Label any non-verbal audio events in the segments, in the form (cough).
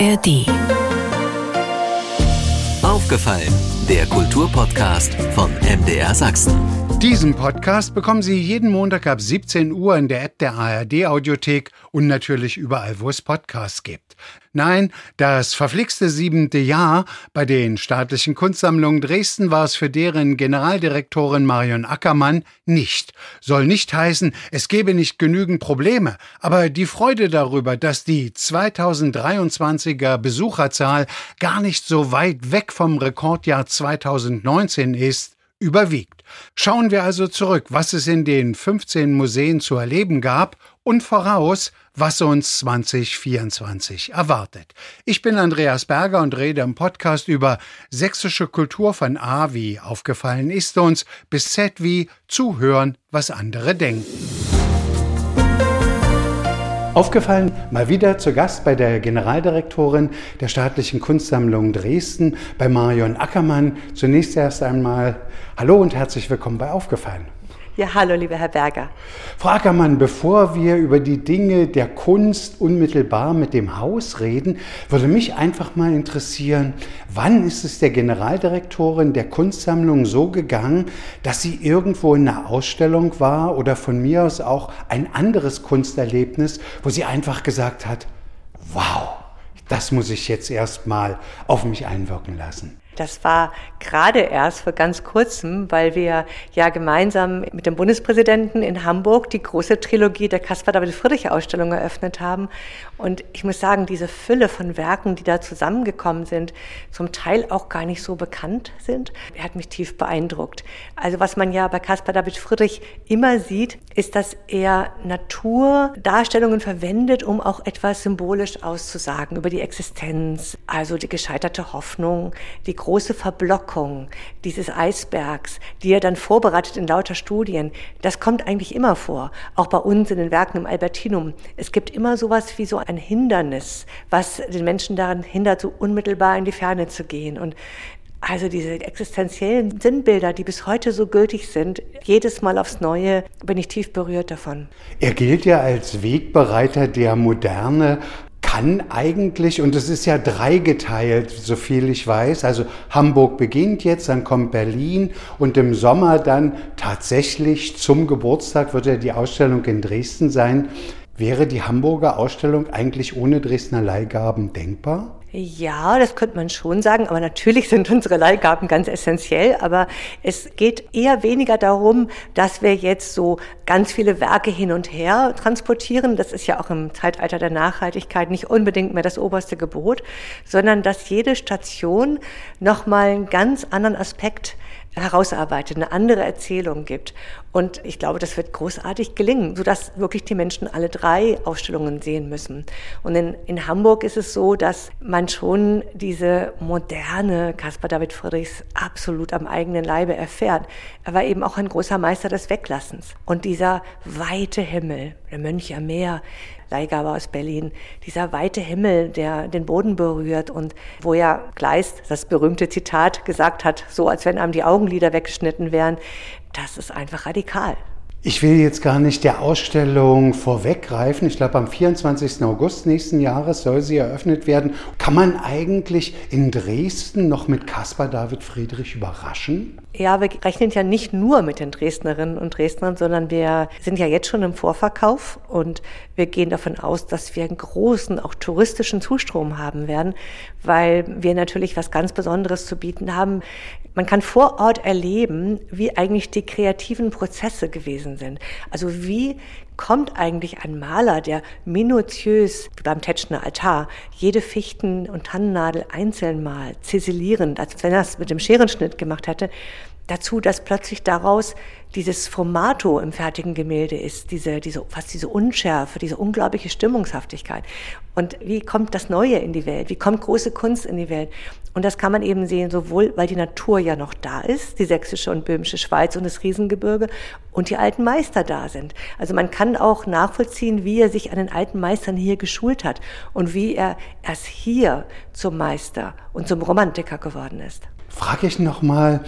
ARD. Aufgefallen, der Kulturpodcast von MDR Sachsen. Diesen Podcast bekommen Sie jeden Montag ab 17 Uhr in der App der ARD Audiothek und natürlich überall, wo es Podcasts gibt. Nein, das verflixte siebente Jahr bei den staatlichen Kunstsammlungen Dresden war es für deren Generaldirektorin Marion Ackermann nicht. Soll nicht heißen, es gebe nicht genügend Probleme, aber die Freude darüber, dass die 2023er Besucherzahl gar nicht so weit weg vom Rekordjahr 2019 ist, überwiegt. Schauen wir also zurück, was es in den 15 Museen zu erleben gab und voraus, was uns 2024 erwartet. Ich bin Andreas Berger und rede im Podcast über sächsische Kultur von A wie aufgefallen ist uns bis Z wie zuhören, was andere denken. Aufgefallen, mal wieder zu Gast bei der Generaldirektorin der Staatlichen Kunstsammlung Dresden, bei Marion Ackermann. Zunächst erst einmal Hallo und herzlich willkommen bei Aufgefallen. Ja, hallo, lieber Herr Berger. Frau Ackermann, bevor wir über die Dinge der Kunst unmittelbar mit dem Haus reden, würde mich einfach mal interessieren, wann ist es der Generaldirektorin der Kunstsammlung so gegangen, dass sie irgendwo in einer Ausstellung war oder von mir aus auch ein anderes Kunsterlebnis, wo sie einfach gesagt hat, wow, das muss ich jetzt erst mal auf mich einwirken lassen. Das war gerade erst vor ganz kurzem, weil wir ja gemeinsam mit dem Bundespräsidenten in Hamburg die große Trilogie der Caspar David Friedrich Ausstellung eröffnet haben. Und ich muss sagen, diese Fülle von Werken, die da zusammengekommen sind, zum Teil auch gar nicht so bekannt sind, hat mich tief beeindruckt. Also was man ja bei Caspar David Friedrich immer sieht, ist, dass er Naturdarstellungen verwendet, um auch etwas symbolisch auszusagen über die Existenz, also die gescheiterte Hoffnung, die große Verblockung dieses Eisbergs, die er dann vorbereitet in lauter Studien, das kommt eigentlich immer vor. Auch bei uns in den Werken im Albertinum. Es gibt immer sowas wie so ein Hindernis, was den Menschen daran hindert, so unmittelbar in die Ferne zu gehen. Und also diese existenziellen Sinnbilder, die bis heute so gültig sind, jedes Mal aufs Neue bin ich tief berührt davon. Er gilt ja als Wegbereiter der Moderne kann eigentlich, und es ist ja dreigeteilt, so viel ich weiß, also Hamburg beginnt jetzt, dann kommt Berlin und im Sommer dann tatsächlich zum Geburtstag wird ja die Ausstellung in Dresden sein. Wäre die Hamburger Ausstellung eigentlich ohne Dresdner Leihgaben denkbar? Ja, das könnte man schon sagen, aber natürlich sind unsere Leihgaben ganz essentiell, aber es geht eher weniger darum, dass wir jetzt so ganz viele Werke hin und her transportieren. Das ist ja auch im Zeitalter der Nachhaltigkeit nicht unbedingt mehr das oberste Gebot, sondern dass jede Station nochmal einen ganz anderen Aspekt herausarbeitet, eine andere Erzählung gibt. Und ich glaube, das wird großartig gelingen, sodass wirklich die Menschen alle drei Ausstellungen sehen müssen. Und in, in Hamburg ist es so, dass man schon diese moderne Caspar David Friedrichs absolut am eigenen Leibe erfährt. Er war eben auch ein großer Meister des Weglassens. Und dieser weite Himmel, der Mönch am Meer, Leihgabe aus Berlin, dieser weite Himmel, der den Boden berührt und wo ja Kleist das berühmte Zitat gesagt hat, so als wenn einem die Augenlider weggeschnitten wären, das ist einfach radikal. Ich will jetzt gar nicht der Ausstellung vorweggreifen. Ich glaube, am 24. August nächsten Jahres soll sie eröffnet werden. Kann man eigentlich in Dresden noch mit Caspar David Friedrich überraschen? Ja, wir rechnen ja nicht nur mit den Dresdnerinnen und Dresdnern, sondern wir sind ja jetzt schon im Vorverkauf und wir gehen davon aus, dass wir einen großen, auch touristischen Zustrom haben werden, weil wir natürlich was ganz Besonderes zu bieten haben. Man kann vor Ort erleben, wie eigentlich die kreativen Prozesse gewesen sind. Also wie kommt eigentlich ein Maler, der minutiös, wie beim Tetschner Altar, jede Fichten- und Tannennadel einzeln malt, ziselierend, als wenn er es mit dem Scherenschnitt gemacht hätte, dazu, dass plötzlich daraus dieses Formato im fertigen Gemälde ist, diese, diese, fast diese Unschärfe, diese unglaubliche Stimmungshaftigkeit. Und wie kommt das Neue in die Welt? Wie kommt große Kunst in die Welt? Und das kann man eben sehen, sowohl weil die Natur ja noch da ist, die sächsische und böhmische Schweiz und das Riesengebirge, und die alten Meister da sind. Also man kann auch nachvollziehen, wie er sich an den alten Meistern hier geschult hat und wie er erst hier zum Meister und zum Romantiker geworden ist. Frage ich noch mal,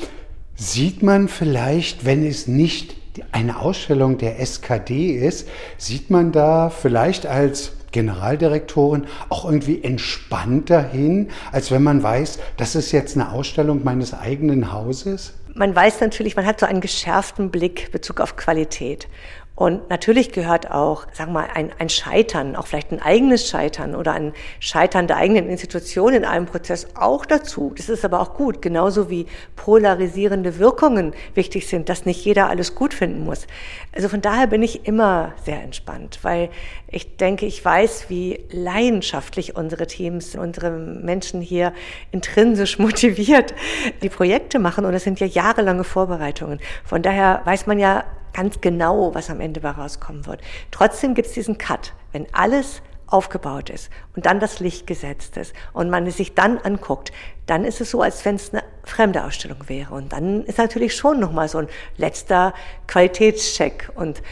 sieht man vielleicht, wenn es nicht eine Ausstellung der SKD ist, sieht man da vielleicht als Generaldirektorin auch irgendwie entspannter hin, als wenn man weiß, das ist jetzt eine Ausstellung meines eigenen Hauses? Man weiß natürlich, man hat so einen geschärften Blick Bezug auf Qualität. Und natürlich gehört auch, sagen wir mal, ein, ein Scheitern, auch vielleicht ein eigenes Scheitern oder ein Scheitern der eigenen Institution in einem Prozess auch dazu. Das ist aber auch gut, genauso wie polarisierende Wirkungen wichtig sind, dass nicht jeder alles gut finden muss. Also von daher bin ich immer sehr entspannt, weil ich denke, ich weiß, wie leidenschaftlich unsere Teams, unsere Menschen hier intrinsisch (laughs) motiviert die Projekte machen. Und es sind ja jahrelange Vorbereitungen. Von daher weiß man ja ganz genau, was am Ende rauskommen wird. Trotzdem gibt es diesen Cut. Wenn alles aufgebaut ist und dann das Licht gesetzt ist und man es sich dann anguckt, dann ist es so, als wenn es eine fremde Ausstellung wäre. Und dann ist natürlich schon nochmal so ein letzter Qualitätscheck. Und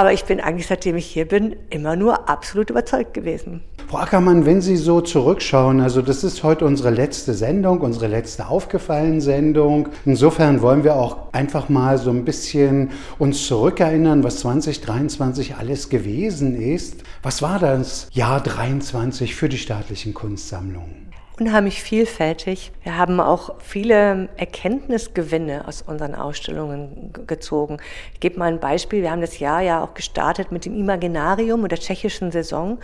aber ich bin eigentlich, seitdem ich hier bin, immer nur absolut überzeugt gewesen. Frau Ackermann, wenn Sie so zurückschauen, also das ist heute unsere letzte Sendung, unsere letzte aufgefallene Sendung. Insofern wollen wir auch einfach mal so ein bisschen uns zurückerinnern, was 2023 alles gewesen ist. Was war das Jahr 23 für die staatlichen Kunstsammlungen? Unheimlich vielfältig. Wir haben auch viele Erkenntnisgewinne aus unseren Ausstellungen gezogen. Ich gebe mal ein Beispiel. Wir haben das Jahr ja auch gestartet mit dem Imaginarium und der tschechischen Saison.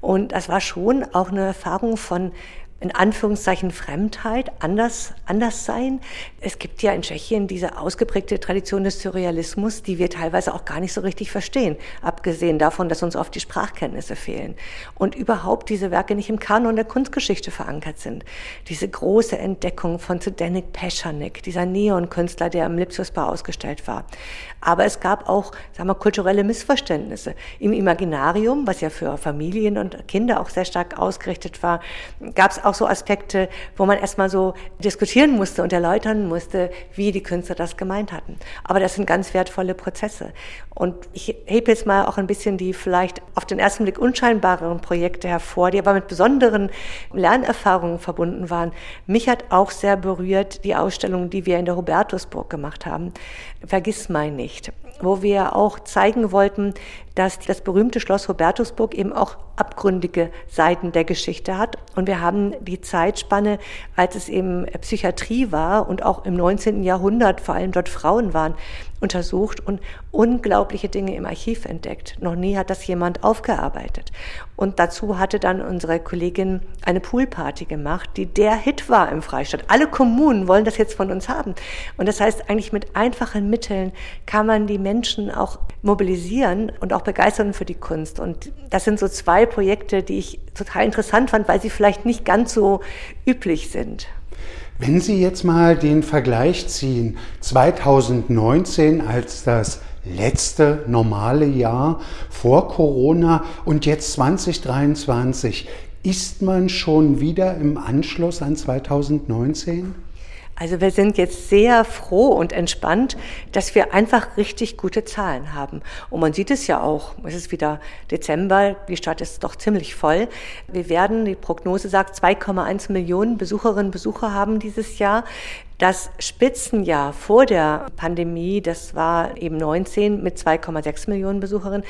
Und das war schon auch eine Erfahrung von in Anführungszeichen Fremdheit, anders, anders sein. Es gibt ja in Tschechien diese ausgeprägte Tradition des Surrealismus, die wir teilweise auch gar nicht so richtig verstehen, abgesehen davon, dass uns oft die Sprachkenntnisse fehlen und überhaupt diese Werke nicht im Kanon der Kunstgeschichte verankert sind. Diese große Entdeckung von Zdenek Peschanik, dieser Neonkünstler, der im Lipsiusbau ausgestellt war. Aber es gab auch, sagen wir, kulturelle Missverständnisse. Im Imaginarium, was ja für Familien und Kinder auch sehr stark ausgerichtet war, gab es auch so Aspekte, wo man erstmal so diskutieren musste und erläutern musste, wie die Künstler das gemeint hatten. Aber das sind ganz wertvolle Prozesse. Und ich hebe jetzt mal auch ein bisschen die vielleicht auf den ersten Blick unscheinbareren Projekte hervor, die aber mit besonderen Lernerfahrungen verbunden waren. Mich hat auch sehr berührt die Ausstellung, die wir in der Hubertusburg gemacht haben. Vergiss mein nicht wo wir auch zeigen wollten, dass das berühmte Schloss Hubertusburg eben auch abgründige Seiten der Geschichte hat. Und wir haben die Zeitspanne, als es eben Psychiatrie war und auch im 19. Jahrhundert vor allem dort Frauen waren, untersucht und unglaubliche Dinge im Archiv entdeckt. Noch nie hat das jemand aufgearbeitet. Und dazu hatte dann unsere Kollegin eine Poolparty gemacht, die der Hit war im Freistaat. Alle Kommunen wollen das jetzt von uns haben. Und das heißt, eigentlich mit einfachen Mitteln kann man die Menschen auch mobilisieren und auch begeistern für die Kunst. Und das sind so zwei Projekte, die ich total interessant fand, weil sie vielleicht nicht ganz so üblich sind. Wenn Sie jetzt mal den Vergleich ziehen, 2019 als das letzte normale Jahr vor Corona und jetzt 2023, ist man schon wieder im Anschluss an 2019? Also wir sind jetzt sehr froh und entspannt, dass wir einfach richtig gute Zahlen haben. Und man sieht es ja auch, es ist wieder Dezember, die Stadt ist doch ziemlich voll. Wir werden, die Prognose sagt, 2,1 Millionen Besucherinnen und Besucher haben dieses Jahr. Das Spitzenjahr vor der Pandemie, das war eben 19 mit 2,6 Millionen Besucherinnen.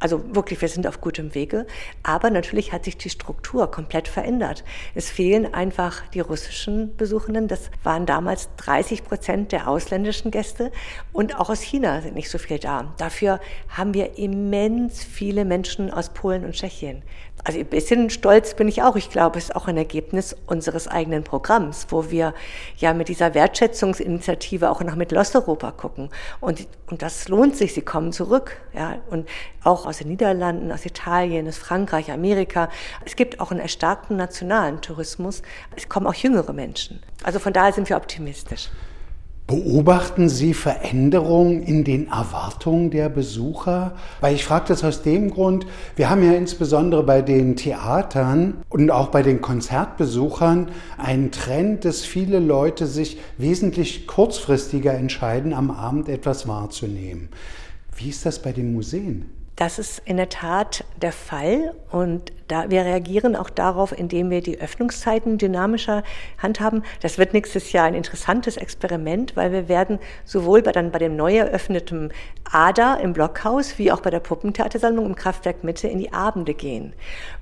Also wirklich, wir sind auf gutem Wege. Aber natürlich hat sich die Struktur komplett verändert. Es fehlen einfach die russischen Besuchenden. Das waren damals 30 Prozent der ausländischen Gäste. Und auch aus China sind nicht so viel da. Dafür haben wir immens viele Menschen aus Polen und Tschechien. Also ein bisschen stolz bin ich auch. Ich glaube, es ist auch ein Ergebnis unseres eigenen Programms, wo wir ja mit dieser Wertschätzungsinitiative auch nach Mittelosteuropa gucken. Und, und das lohnt sich. Sie kommen zurück. Ja, und auch aus den Niederlanden, aus Italien, aus Frankreich, Amerika. Es gibt auch einen erstarkten nationalen Tourismus. Es kommen auch jüngere Menschen. Also von daher sind wir optimistisch. Beobachten Sie Veränderungen in den Erwartungen der Besucher? Weil ich frage das aus dem Grund, wir haben ja insbesondere bei den Theatern und auch bei den Konzertbesuchern einen Trend, dass viele Leute sich wesentlich kurzfristiger entscheiden, am Abend etwas wahrzunehmen. Wie ist das bei den Museen? Das ist in der Tat der Fall und Da, wir reagieren auch darauf, indem wir die Öffnungszeiten dynamischer handhaben. Das wird nächstes Jahr ein interessantes Experiment, weil wir werden sowohl bei, dann bei dem neu eröffneten ADA im Blockhaus wie auch bei der Puppentheatersammlung im Kraftwerk Mitte in die Abende gehen.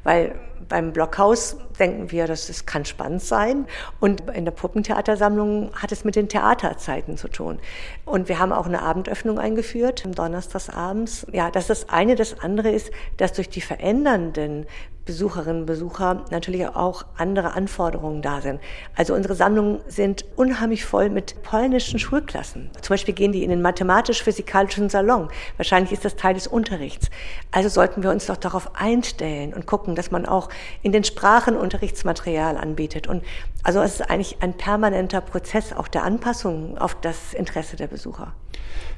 Weil beim Blockhaus denken wir, dass es kann spannend sein. Und in der Puppentheatersammlung hat es mit den Theaterzeiten zu tun. Und wir haben auch eine Abendöffnung eingeführt, donnerstags abends. Ja, das ist das eine. Das andere ist, dass durch die verändernden Besucherinnen und Besucher natürlich auch andere Anforderungen da sind. Also unsere Sammlungen sind unheimlich voll mit polnischen Schulklassen. Zum Beispiel gehen die in den mathematisch-physikalischen Salon. Wahrscheinlich ist das Teil des Unterrichts. Also sollten wir uns doch darauf einstellen und gucken, dass man auch in den Sprachen Unterrichtsmaterial anbietet. Und also es ist eigentlich ein permanenter Prozess auch der Anpassung auf das Interesse der Besucher.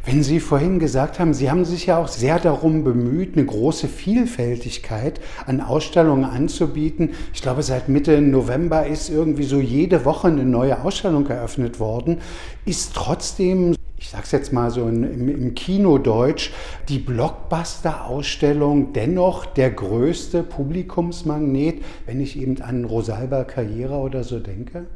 Wenn Sie vorhin gesagt haben, Sie haben sich ja auch sehr darum bemüht, eine große Vielfältigkeit an Ausstellungen anzubieten. Ich glaube, seit Mitte November ist irgendwie so jede Woche eine neue Ausstellung eröffnet worden. Ist trotzdem ich sage es jetzt mal so im, im Kinodeutsch, die Blockbuster-Ausstellung dennoch der größte Publikumsmagnet, wenn ich eben an Rosalba Carriera oder so denke?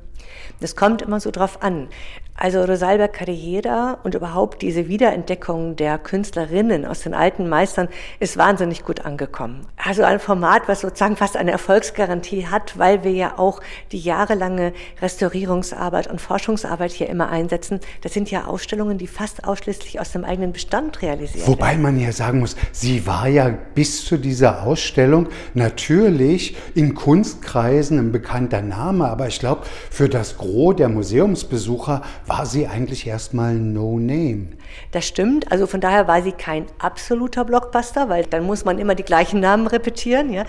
Das kommt immer so drauf an. Also Rosalba Carriera und überhaupt diese Wiederentdeckung der Künstlerinnen aus den alten Meistern ist wahnsinnig gut angekommen. Also ein Format, was sozusagen fast eine Erfolgsgarantie hat, weil wir ja auch die jahrelange Restaurierungsarbeit und Forschungsarbeit hier immer einsetzen. Das sind ja Ausstellungen, die fast ausschließlich aus dem eigenen Bestand realisiert Wobei werden. man ja sagen muss, sie war ja bis zu dieser Ausstellung natürlich in Kunstkreisen ein bekannter Name, aber ich glaube, für das Gros der Museumsbesucher war sie eigentlich erstmal No Name. Das stimmt. Also von daher war sie kein absoluter Blockbuster, weil dann muss man immer die gleichen Namen repetieren. Ja.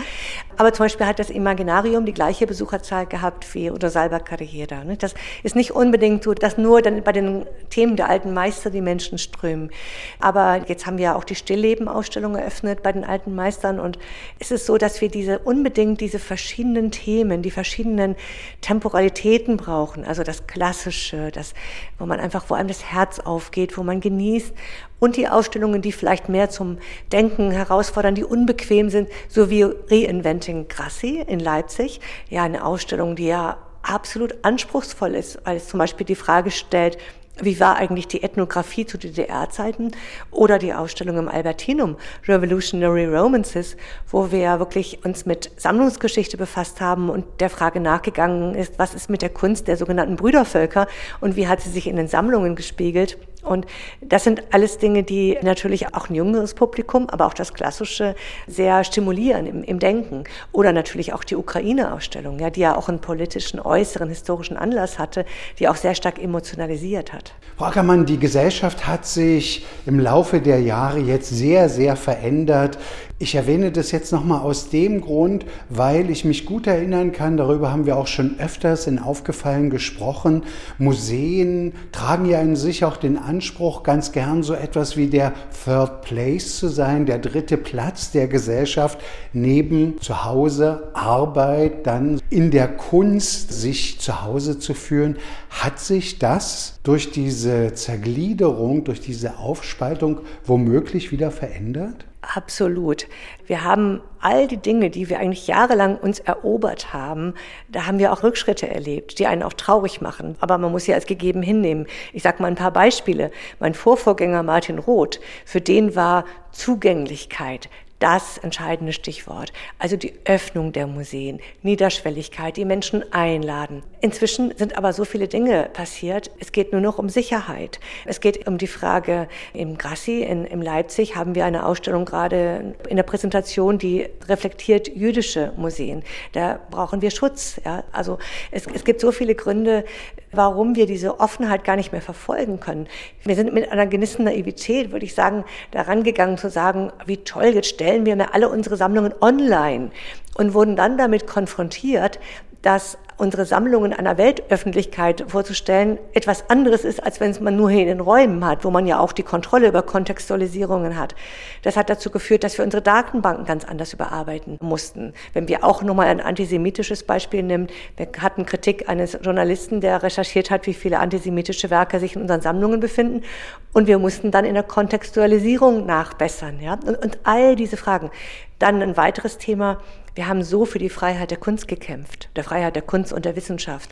Aber zum Beispiel hat das Imaginarium die gleiche Besucherzahl gehabt wie oder Salva Carriera. Ne? Das ist nicht unbedingt so, dass nur dann bei den Themen der alten Meister die Menschen strömen. Aber jetzt haben wir auch die Stillleben-Ausstellung eröffnet bei den alten Meistern und es ist so, dass wir diese unbedingt diese verschiedenen Themen, die verschiedenen Temporalitäten brauchen. Also das Klassische, das, wo man einfach, wo einem das Herz aufgeht, wo man genießt und die Ausstellungen, die vielleicht mehr zum Denken herausfordern, die unbequem sind, so wie Reinventing Grassi in Leipzig. Ja, eine Ausstellung, die ja absolut anspruchsvoll ist, weil es zum Beispiel die Frage stellt, wie war eigentlich die Ethnographie zu DDR-Zeiten oder die Ausstellung im Albertinum, Revolutionary Romances, wo wir wirklich uns mit Sammlungsgeschichte befasst haben und der Frage nachgegangen ist, was ist mit der Kunst der sogenannten Brüdervölker und wie hat sie sich in den Sammlungen gespiegelt. Und das sind alles Dinge, die natürlich auch ein jüngeres Publikum, aber auch das Klassische sehr stimulieren im, im Denken. Oder natürlich auch die Ukraine-Ausstellung, ja, die ja auch einen politischen, äußeren, historischen Anlass hatte, die auch sehr stark emotionalisiert hat. Frau Ackermann, die Gesellschaft hat sich im Laufe der Jahre jetzt sehr, sehr verändert. Ich erwähne das jetzt nochmal aus dem Grund, weil ich mich gut erinnern kann, darüber haben wir auch schon öfters in Aufgefallen gesprochen. Museen tragen ja in sich auch den Anspruch, ganz gern so etwas wie der Third Place zu sein, der dritte Platz der Gesellschaft, neben zu Hause, Arbeit, dann in der Kunst sich zu Hause zu führen. Hat sich das durch diese Zergliederung, durch diese Aufspaltung womöglich wieder verändert? Absolut. Wir haben all die Dinge, die wir eigentlich jahrelang uns erobert haben, da haben wir auch Rückschritte erlebt, die einen auch traurig machen. Aber man muss sie als gegeben hinnehmen. Ich sage mal ein paar Beispiele. Mein Vorvorgänger Martin Roth, für den war Zugänglichkeit, das entscheidende Stichwort. Also die Öffnung der Museen, Niederschwelligkeit, die Menschen einladen. Inzwischen sind aber so viele Dinge passiert. Es geht nur noch um Sicherheit. Es geht um die Frage, im Grassi in, in Leipzig haben wir eine Ausstellung gerade in der Präsentation, die reflektiert jüdische Museen. Da brauchen wir Schutz. Ja? Also es, es gibt so viele Gründe, warum wir diese Offenheit gar nicht mehr verfolgen können. Wir sind mit einer gewissen Naivität, würde ich sagen, daran gegangen zu sagen, wie toll, jetzt stellen wir alle unsere Sammlungen online und wurden dann damit konfrontiert, dass unsere Sammlungen einer Weltöffentlichkeit vorzustellen etwas anderes ist, als wenn es man nur hier in den Räumen hat, wo man ja auch die Kontrolle über Kontextualisierungen hat. Das hat dazu geführt, dass wir unsere Datenbanken ganz anders überarbeiten mussten. Wenn wir auch nochmal ein antisemitisches Beispiel nehmen, wir hatten Kritik eines Journalisten, der recherchiert hat, wie viele antisemitische Werke sich in unseren Sammlungen befinden und wir mussten dann in der Kontextualisierung nachbessern. Ja? Und, und all diese Fragen. Dann ein weiteres Thema, Wir haben so für die Freiheit der Kunst gekämpft, der Freiheit der Kunst und der Wissenschaft.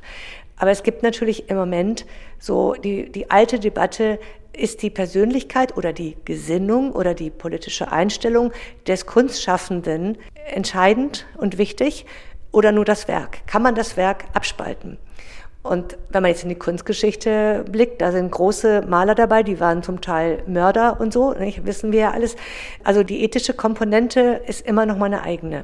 Aber es gibt natürlich im Moment so die, die alte Debatte, ist die Persönlichkeit oder die Gesinnung oder die politische Einstellung des Kunstschaffenden entscheidend und wichtig oder nur das Werk? Kann man das Werk abspalten? Und wenn man jetzt in die Kunstgeschichte blickt, da sind große Maler dabei, die waren zum Teil Mörder und so, nicht? wissen wir ja alles. Also die ethische Komponente ist immer noch mal eine eigene.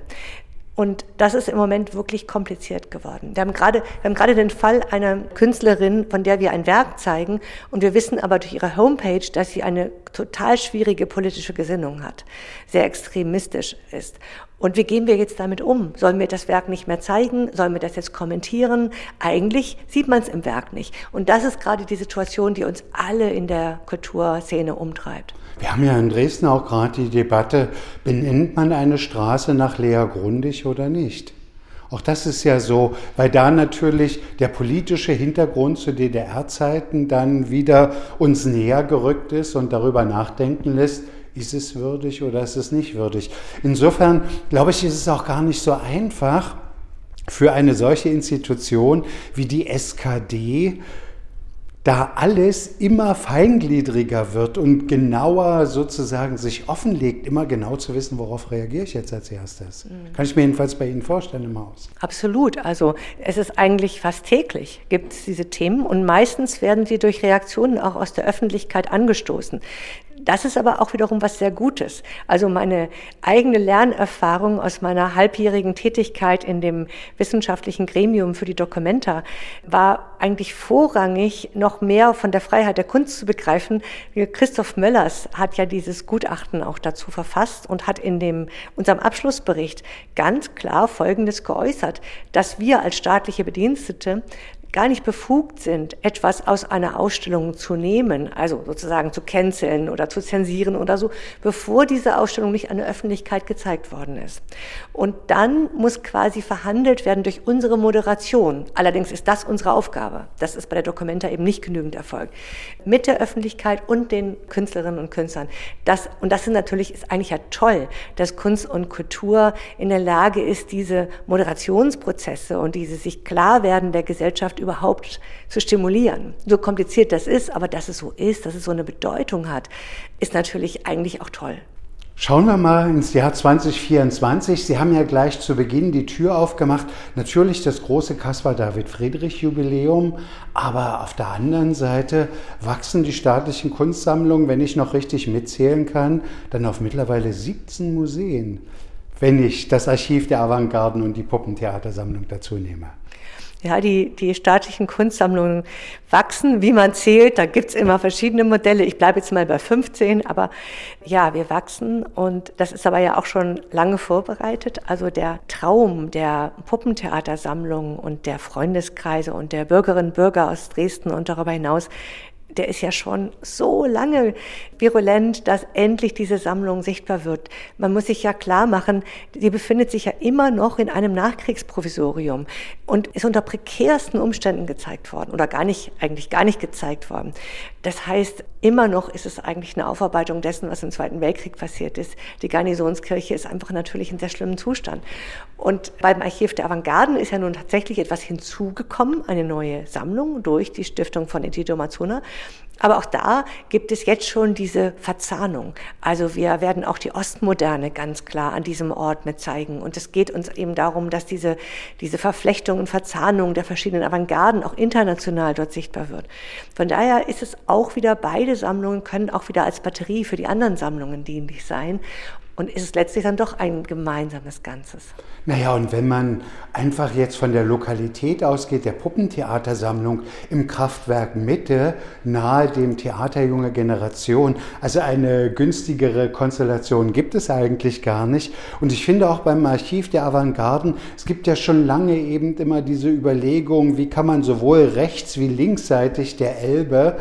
Und das ist im Moment wirklich kompliziert geworden. Wir haben gerade, wir haben gerade den Fall einer Künstlerin, von der wir ein Werk zeigen, und wir wissen aber durch ihre Homepage, dass sie eine total schwierige politische Gesinnung hat, sehr extremistisch ist. Und wie gehen wir jetzt damit um? Sollen wir das Werk nicht mehr zeigen? Sollen wir das jetzt kommentieren? Eigentlich sieht man es im Werk nicht. Und das ist gerade die Situation, die uns alle in der Kulturszene umtreibt. Wir haben ja in Dresden auch gerade die Debatte, benennt man eine Straße nach Lea Grundig oder nicht? Auch das ist ja so, weil da natürlich der politische Hintergrund zu DDR-Zeiten dann wieder uns näher gerückt ist und darüber nachdenken lässt, ist es würdig oder ist es nicht würdig. Insofern glaube ich, ist es auch gar nicht so einfach für eine solche Institution wie die SKD, da alles immer feingliedriger wird und genauer sozusagen sich offenlegt, immer genau zu wissen, worauf reagiere ich jetzt als erstes. Mhm. Kann ich mir jedenfalls bei Ihnen vorstellen im Haus. Absolut. Also es ist eigentlich fast täglich gibt es diese Themen und meistens werden sie durch Reaktionen auch aus der Öffentlichkeit angestoßen. Das ist aber auch wiederum was sehr Gutes. Also meine eigene Lernerfahrung aus meiner halbjährigen Tätigkeit in dem wissenschaftlichen Gremium für die Dokumenta war eigentlich vorrangig noch mehr von der Freiheit der Kunst zu begreifen. Christoph Möllers hat ja dieses Gutachten auch dazu verfasst und hat in dem, unserem Abschlussbericht ganz klar Folgendes geäußert, dass wir als staatliche Bedienstete gar nicht befugt sind, etwas aus einer Ausstellung zu nehmen, also sozusagen zu canceln oder zu zensieren oder so, bevor diese Ausstellung nicht an der Öffentlichkeit gezeigt worden ist. Und dann muss quasi verhandelt werden durch unsere Moderation. Allerdings ist das unsere Aufgabe. Das ist bei der Documenta eben nicht genügend Erfolg. Mit der Öffentlichkeit und den Künstlerinnen und Künstlern. Das, und das ist natürlich, ist eigentlich ja toll, dass Kunst und Kultur in der Lage ist, diese Moderationsprozesse und diese sich klar werden der Gesellschaft überhaupt zu stimulieren. So kompliziert das ist, aber dass es so ist, dass es so eine Bedeutung hat, ist natürlich eigentlich auch toll. Schauen wir mal ins Jahr 2024. Sie haben ja gleich zu Beginn die Tür aufgemacht. Natürlich das große Caspar David Friedrich Jubiläum, aber auf der anderen Seite wachsen die staatlichen Kunstsammlungen, wenn ich noch richtig mitzählen kann, dann auf mittlerweile 17 Museen, wenn ich das Archiv der Avantgarden und die Puppentheatersammlung dazu nehme. Ja, die, die staatlichen Kunstsammlungen wachsen, wie man zählt. Da gibt's immer verschiedene Modelle. Ich bleibe jetzt mal bei 15, aber ja, wir wachsen und das ist aber ja auch schon lange vorbereitet. Also der Traum der Puppentheatersammlungen und der Freundeskreise und der Bürgerinnen und Bürger aus Dresden und darüber hinaus, der ist ja schon so lange virulent, dass endlich diese Sammlung sichtbar wird. Man muss sich ja klar machen, sie befindet sich ja immer noch in einem Nachkriegsprovisorium und ist unter prekärsten Umständen gezeigt worden oder gar nicht, eigentlich gar nicht gezeigt worden. Das heißt, immer noch ist es eigentlich eine Aufarbeitung dessen, was im Zweiten Weltkrieg passiert ist. Die Garnisonskirche ist einfach natürlich in sehr schlimmem Zustand. Und beim Archiv der Avantgarden ist ja nun tatsächlich etwas hinzugekommen, eine neue Sammlung durch die Stiftung von Edito Mazzona. Aber auch da gibt es jetzt schon diese Verzahnung. Also wir werden auch die Ostmoderne ganz klar an diesem Ort mit zeigen. Und es geht uns eben darum, dass diese, diese Verflechtung und Verzahnung der verschiedenen Avantgarden auch international dort sichtbar wird. Von daher ist es auch wieder, beide Sammlungen können auch wieder als Batterie für die anderen Sammlungen dienlich sein und ist es letztlich dann doch ein gemeinsames Ganzes. Naja, und wenn man einfach jetzt von der Lokalität ausgeht, der Puppentheatersammlung im Kraftwerk Mitte, nahe dem Theater Junge Generation, also eine günstigere Konstellation gibt es eigentlich gar nicht. Und ich finde auch beim Archiv der Avantgarden, es gibt ja schon lange eben immer diese Überlegung, wie kann man sowohl rechts wie linksseitig der Elbe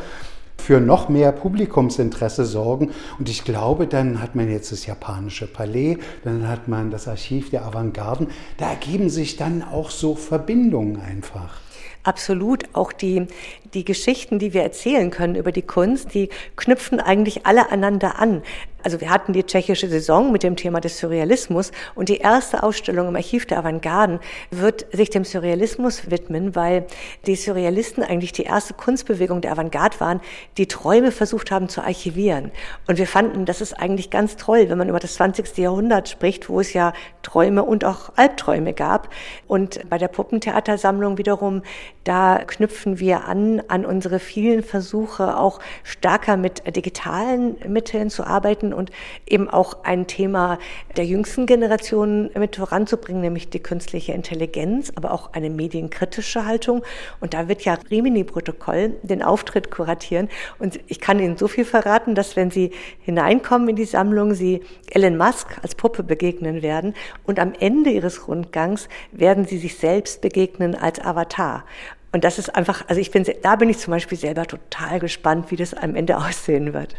für noch mehr Publikumsinteresse sorgen. Und ich glaube, dann hat man jetzt das japanische Palais, dann hat man das Archiv der Avantgarden. Da ergeben sich dann auch so Verbindungen einfach. Absolut. Auch die, die Geschichten, die wir erzählen können über die Kunst, die knüpfen eigentlich alle einander an. Also wir hatten die tschechische Saison mit dem Thema des Surrealismus und die erste Ausstellung im Archiv der Avantgarden wird sich dem Surrealismus widmen, weil die Surrealisten eigentlich die erste Kunstbewegung der Avantgarde waren, die Träume versucht haben zu archivieren. Und wir fanden, das ist eigentlich ganz toll, wenn man über das 20. Jahrhundert spricht, wo es ja Träume und auch Albträume gab. Und bei der Puppentheatersammlung wiederum, da knüpfen wir an an unsere vielen Versuche, auch stärker mit digitalen Mitteln zu arbeiten und eben auch ein Thema der jüngsten Generation mit voranzubringen, nämlich die künstliche Intelligenz, aber auch eine medienkritische Haltung. Und da wird ja Rimini-Protokoll den Auftritt kuratieren. Und ich kann Ihnen so viel verraten, dass wenn Sie hineinkommen in die Sammlung, Sie Elon Musk als Puppe begegnen werden und am Ende Ihres Rundgangs werden Sie sich selbst begegnen als Avatar. Und das ist einfach, also ich bin, da bin ich zum Beispiel selber total gespannt, wie das am Ende (laughs) aussehen wird.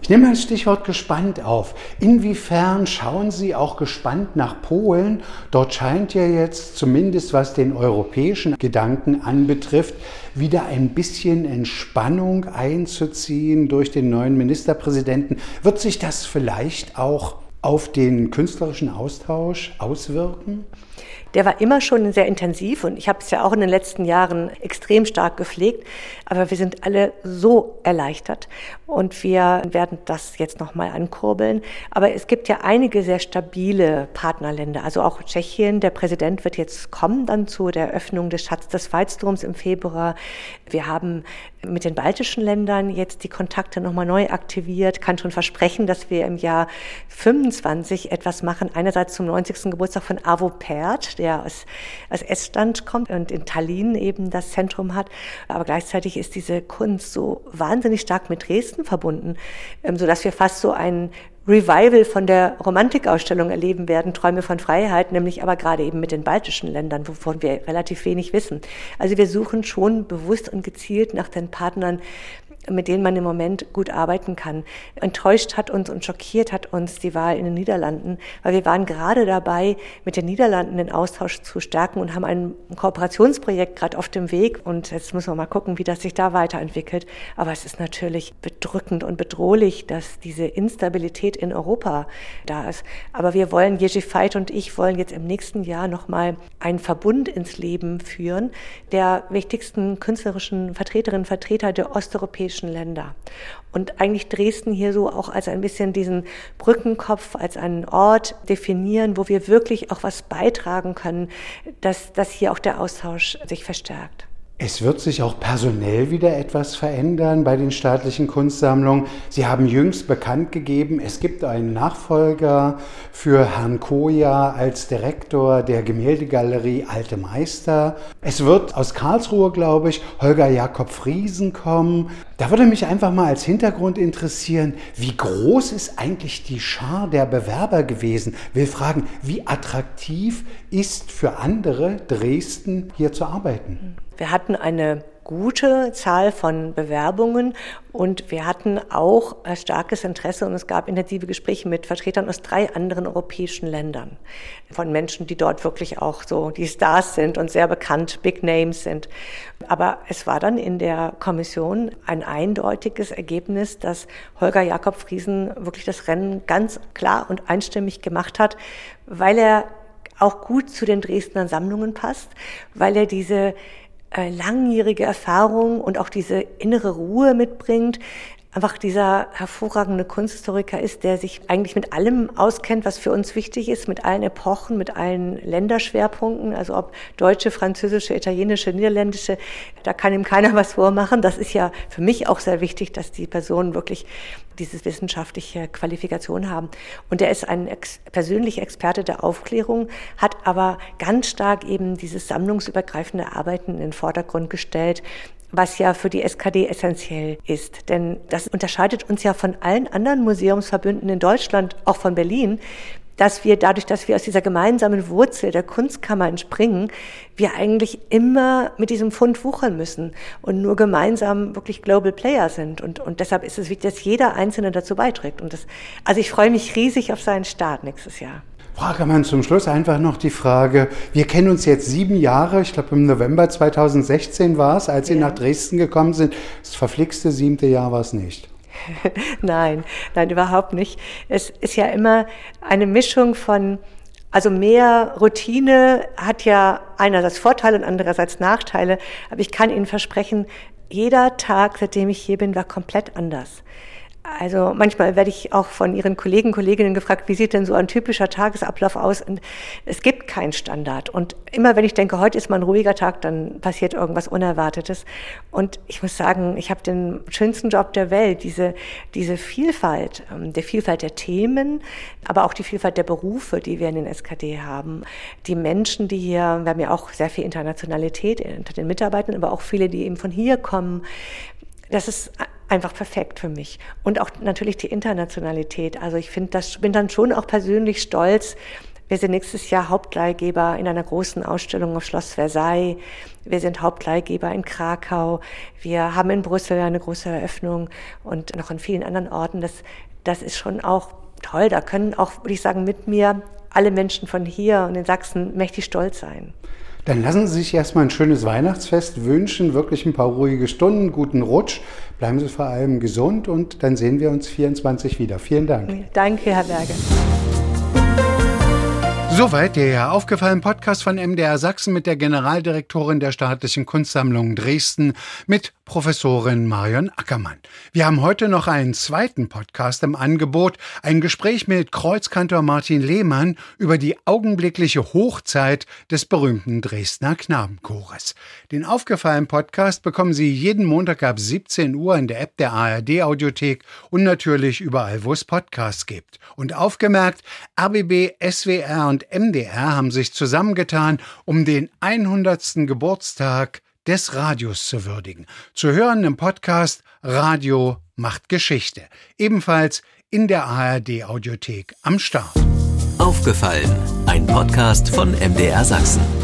Ich nehme das Stichwort gespannt auf. Inwiefern schauen Sie auch gespannt nach Polen? Dort scheint ja jetzt, zumindest was den europäischen Gedanken anbetrifft, wieder ein bisschen Entspannung einzuziehen durch den neuen Ministerpräsidenten. Wird sich das vielleicht auch auf den künstlerischen Austausch auswirken? Der war immer schon sehr intensiv und ich habe es ja auch in den letzten Jahren extrem stark gepflegt. Aber wir sind alle so erleichtert und wir werden das jetzt nochmal ankurbeln. Aber es gibt ja einige sehr stabile Partnerländer, also auch Tschechien. Der Präsident wird jetzt kommen dann zu der Eröffnung des Schatz des Weizturms im Februar. Wir haben mit den baltischen Ländern jetzt die Kontakte nochmal neu aktiviert, kann schon versprechen, dass wir im Jahr 25 etwas machen. Einerseits zum 90. Geburtstag von Avo Der aus, aus Estland kommt und in Tallinn eben das Zentrum hat. Aber gleichzeitig ist diese Kunst so wahnsinnig stark mit Dresden verbunden, ähm, so dass wir fast so ein Revival von der Romantikausstellung erleben werden, Träume von Freiheit, nämlich aber gerade eben mit den baltischen Ländern, wovon wir relativ wenig wissen. Also wir suchen schon bewusst und gezielt nach den Partnern, mit denen man im Moment gut arbeiten kann. Enttäuscht hat uns und schockiert hat uns die Wahl in den Niederlanden, weil wir waren gerade dabei, mit den Niederlanden den Austausch zu stärken und haben ein Kooperationsprojekt gerade auf dem Weg. Und jetzt müssen wir mal gucken, wie das sich da weiterentwickelt. Aber es ist natürlich bedrückend und bedrohlich, dass diese Instabilität in Europa da ist. Aber wir wollen, Jerzy Veit und ich wollen jetzt im nächsten Jahr nochmal einen Verbund ins Leben führen, der wichtigsten künstlerischen Vertreterinnen und Vertreter der osteuropäischen europäischen Länder. Und eigentlich Dresden hier so auch als ein bisschen diesen Brückenkopf, als einen Ort definieren, wo wir wirklich auch was beitragen können, dass, dass hier auch der Austausch sich verstärkt. Es wird sich auch personell wieder etwas verändern bei den staatlichen Kunstsammlungen. Sie haben jüngst bekannt gegeben, es gibt einen Nachfolger für Herrn Koja als Direktor der Gemäldegalerie Alte Meister. Es wird aus Karlsruhe, glaube ich, Holger Jakob Friesen kommen. Da würde mich einfach mal als Hintergrund interessieren, wie groß ist eigentlich die Schar der Bewerber gewesen? Will fragen, wie attraktiv ist für andere Dresden hier zu arbeiten? Wir hatten eine gute Zahl von Bewerbungen und wir hatten auch starkes Interesse und es gab intensive Gespräche mit Vertretern aus drei anderen europäischen Ländern. Von Menschen, die dort wirklich auch so die Stars sind und sehr bekannt, Big Names sind. Aber es war dann in der Kommission ein eindeutiges Ergebnis, dass Holger Jakob Friesen wirklich das Rennen ganz klar und einstimmig gemacht hat, weil er auch gut zu den Dresdner Sammlungen passt, weil er diese äh, langjährige Erfahrung und auch diese innere Ruhe mitbringt, einfach dieser hervorragende Kunsthistoriker ist, der sich eigentlich mit allem auskennt, was für uns wichtig ist, mit allen Epochen, mit allen Länderschwerpunkten, also ob deutsche, französische, italienische, niederländische, da kann ihm keiner (laughs) was vormachen. Das ist ja für mich auch sehr wichtig, dass die Personen wirklich diese wissenschaftliche Qualifikation haben. Und er ist ein ex persönlicher Experte der Aufklärung, hat aber ganz stark eben dieses sammlungsübergreifende Arbeiten in den Vordergrund gestellt, was ja für die SKD essentiell ist. Denn das unterscheidet uns ja von allen anderen Museumsverbünden in Deutschland, auch von Berlin, dass wir dadurch, dass wir aus dieser gemeinsamen Wurzel der Kunstkammer entspringen, wir eigentlich immer mit diesem Fund wuchern müssen und nur gemeinsam wirklich Global Player sind. Und, und deshalb ist es wichtig, dass jeder Einzelne dazu beiträgt. Und das, also ich freue mich riesig auf seinen Start nächstes Jahr. Frau Ackermann, zum Schluss einfach noch die Frage, wir kennen uns jetzt sieben Jahre, ich glaube im November 2016 war es, als Sie ja. nach Dresden gekommen sind. Das verflixte siebte Jahr war es nicht. (laughs) nein, nein, überhaupt nicht. Es ist ja immer eine Mischung von, also mehr Routine hat ja einerseits Vorteile und andererseits Nachteile, aber ich kann Ihnen versprechen, jeder Tag, seitdem ich hier bin, war komplett anders. Also manchmal werde ich auch von Ihren Kollegen, Kolleginnen gefragt, wie sieht denn so ein typischer Tagesablauf aus? Und es gibt keinen Standard. Und immer wenn ich denke, heute ist mal ein ruhiger Tag, dann passiert irgendwas Unerwartetes. Und ich muss sagen, ich habe den schönsten Job der Welt, diese, diese Vielfalt, ähm, der Vielfalt der Themen, aber auch die Vielfalt der Berufe, die wir in den SKD haben. Die Menschen, die hier, wir haben ja auch sehr viel Internationalität unter den Mitarbeitern, aber auch viele, die eben von hier kommen. Das ist einfach perfekt für mich. Und auch natürlich die Internationalität. Also ich finde das, bin dann schon auch persönlich stolz. Wir sind nächstes Jahr Hauptleihgeber in einer großen Ausstellung auf Schloss Versailles. Wir sind Hauptleihgeber in Krakau. Wir haben in Brüssel eine große Eröffnung und noch in vielen anderen Orten. Das, das ist schon auch toll. Da können auch, würde ich sagen, mit mir alle Menschen von hier und in Sachsen mächtig stolz sein. Dann lassen Sie sich erstmal ein schönes Weihnachtsfest wünschen, wirklich ein paar ruhige Stunden, guten Rutsch. Bleiben Sie vor allem gesund und dann sehen wir uns 24 wieder. Vielen Dank. Danke, Herr Berger. Soweit der aufgefallene Podcast von MDR Sachsen mit der Generaldirektorin der Staatlichen Kunstsammlung Dresden mit Professorin Marion Ackermann. Wir haben heute noch einen zweiten Podcast im Angebot, ein Gespräch mit Kreuzkantor Martin Lehmann über die augenblickliche Hochzeit des berühmten Dresdner Knabenchores. Den aufgefallenen Podcast bekommen Sie jeden Montag ab 17 Uhr in der App der ARD Audiothek und natürlich überall, wo es Podcasts gibt. Und aufgemerkt, RBB, SWR und MDR haben sich zusammengetan, um den 100. Geburtstag des Radios zu würdigen. Zu hören im Podcast Radio macht Geschichte. Ebenfalls in der ARD Audiothek am Start. Aufgefallen. Ein Podcast von MDR Sachsen.